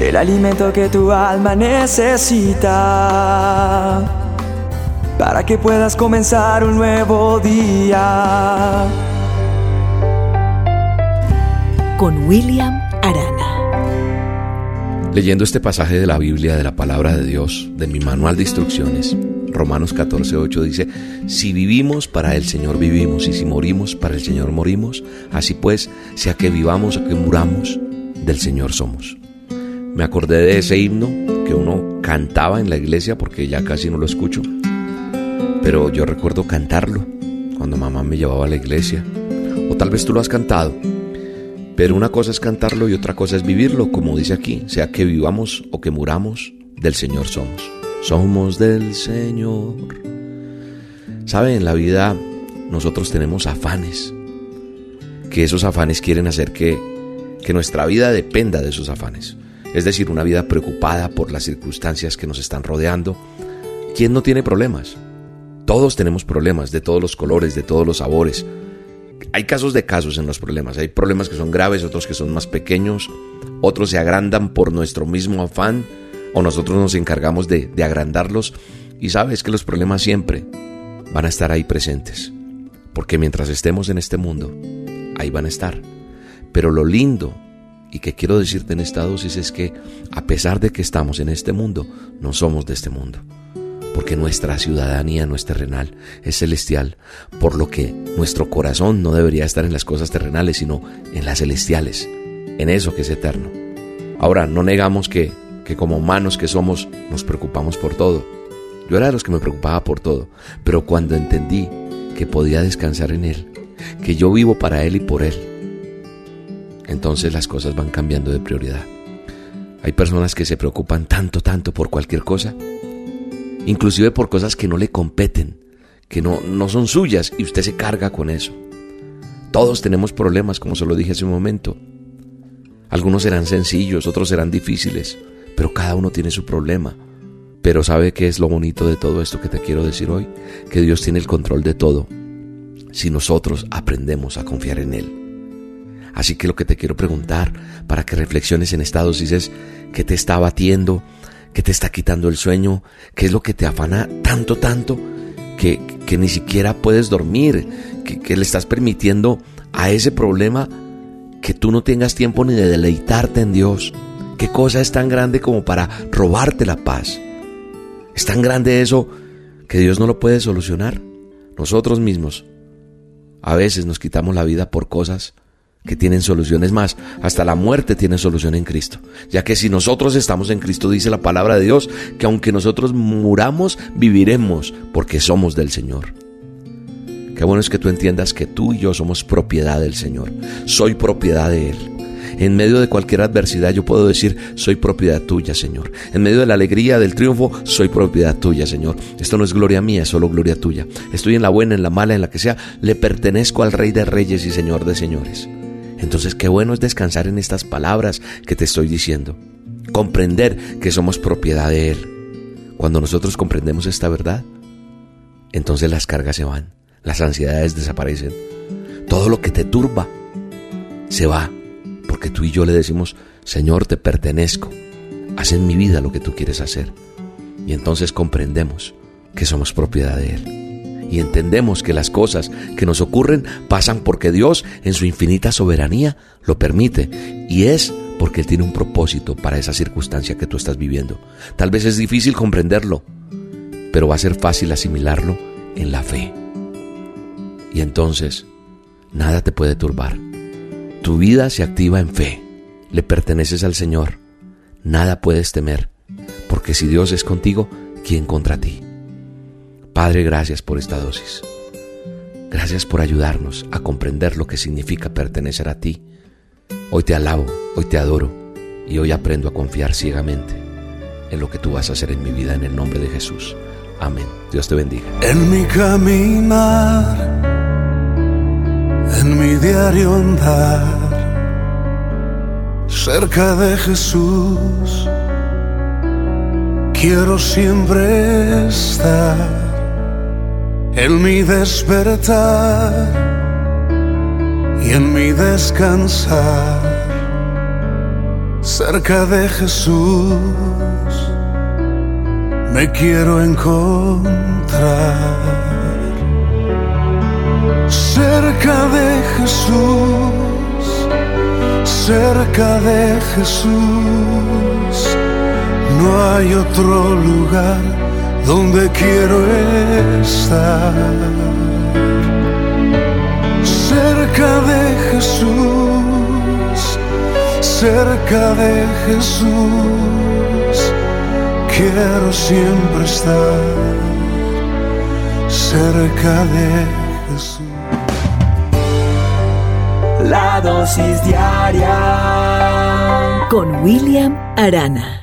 el alimento que tu alma necesita para que puedas comenzar un nuevo día. Con William Arana. Leyendo este pasaje de la Biblia, de la palabra de Dios, de mi manual de instrucciones, Romanos 14, 8 dice, si vivimos, para el Señor vivimos, y si morimos, para el Señor morimos. Así pues, sea que vivamos o que muramos, del Señor somos. Me acordé de ese himno que uno cantaba en la iglesia porque ya casi no lo escucho. Pero yo recuerdo cantarlo cuando mamá me llevaba a la iglesia. O tal vez tú lo has cantado. Pero una cosa es cantarlo y otra cosa es vivirlo, como dice aquí, sea que vivamos o que muramos, del Señor somos. Somos del Señor. ¿Sabe? En la vida nosotros tenemos afanes, que esos afanes quieren hacer que, que nuestra vida dependa de esos afanes es decir, una vida preocupada por las circunstancias que nos están rodeando. ¿Quién no tiene problemas? Todos tenemos problemas de todos los colores, de todos los sabores. Hay casos de casos en los problemas. Hay problemas que son graves, otros que son más pequeños, otros se agrandan por nuestro mismo afán o nosotros nos encargamos de, de agrandarlos. Y sabes que los problemas siempre van a estar ahí presentes. Porque mientras estemos en este mundo, ahí van a estar. Pero lo lindo y que quiero decirte en esta dosis es que a pesar de que estamos en este mundo, no somos de este mundo. Porque nuestra ciudadanía no es terrenal, es celestial. Por lo que nuestro corazón no debería estar en las cosas terrenales, sino en las celestiales, en eso que es eterno. Ahora, no negamos que, que como humanos que somos, nos preocupamos por todo. Yo era de los que me preocupaba por todo, pero cuando entendí que podía descansar en Él, que yo vivo para Él y por Él, entonces las cosas van cambiando de prioridad. Hay personas que se preocupan tanto, tanto por cualquier cosa, inclusive por cosas que no le competen, que no, no son suyas y usted se carga con eso. Todos tenemos problemas, como se lo dije hace un momento. Algunos serán sencillos, otros serán difíciles, pero cada uno tiene su problema. Pero ¿sabe qué es lo bonito de todo esto que te quiero decir hoy? Que Dios tiene el control de todo si nosotros aprendemos a confiar en Él. Así que lo que te quiero preguntar para que reflexiones en esta dosis es qué te está batiendo, qué te está quitando el sueño, qué es lo que te afana tanto, tanto, que, que ni siquiera puedes dormir, que, que le estás permitiendo a ese problema que tú no tengas tiempo ni de deleitarte en Dios. ¿Qué cosa es tan grande como para robarte la paz? Es tan grande eso que Dios no lo puede solucionar. Nosotros mismos a veces nos quitamos la vida por cosas que tienen soluciones más. Hasta la muerte tiene solución en Cristo. Ya que si nosotros estamos en Cristo, dice la palabra de Dios, que aunque nosotros muramos, viviremos porque somos del Señor. Qué bueno es que tú entiendas que tú y yo somos propiedad del Señor. Soy propiedad de Él. En medio de cualquier adversidad yo puedo decir, soy propiedad tuya, Señor. En medio de la alegría, del triunfo, soy propiedad tuya, Señor. Esto no es gloria mía, es solo gloria tuya. Estoy en la buena, en la mala, en la que sea. Le pertenezco al Rey de Reyes y Señor de Señores. Entonces qué bueno es descansar en estas palabras que te estoy diciendo. Comprender que somos propiedad de Él. Cuando nosotros comprendemos esta verdad, entonces las cargas se van, las ansiedades desaparecen. Todo lo que te turba se va, porque tú y yo le decimos, Señor, te pertenezco, haz en mi vida lo que tú quieres hacer. Y entonces comprendemos que somos propiedad de Él y entendemos que las cosas que nos ocurren pasan porque Dios en su infinita soberanía lo permite y es porque Él tiene un propósito para esa circunstancia que tú estás viviendo. Tal vez es difícil comprenderlo, pero va a ser fácil asimilarlo en la fe. Y entonces, nada te puede turbar. Tu vida se activa en fe. Le perteneces al Señor. Nada puedes temer, porque si Dios es contigo, ¿quién contra ti? Padre, gracias por esta dosis. Gracias por ayudarnos a comprender lo que significa pertenecer a ti. Hoy te alabo, hoy te adoro y hoy aprendo a confiar ciegamente en lo que tú vas a hacer en mi vida en el nombre de Jesús. Amén. Dios te bendiga. En mi caminar, en mi diario andar, cerca de Jesús, quiero siempre estar en mi despertar y en mi descansar. cerca de Jesús me quiero encontrar. Cerca de Jesús, cerca de Jesús, no hay otro lugar donde quiero estar. Cerca de Jesús, cerca de Jesús, quiero siempre estar. Cerca de Jesús. La dosis diaria Con William Arana.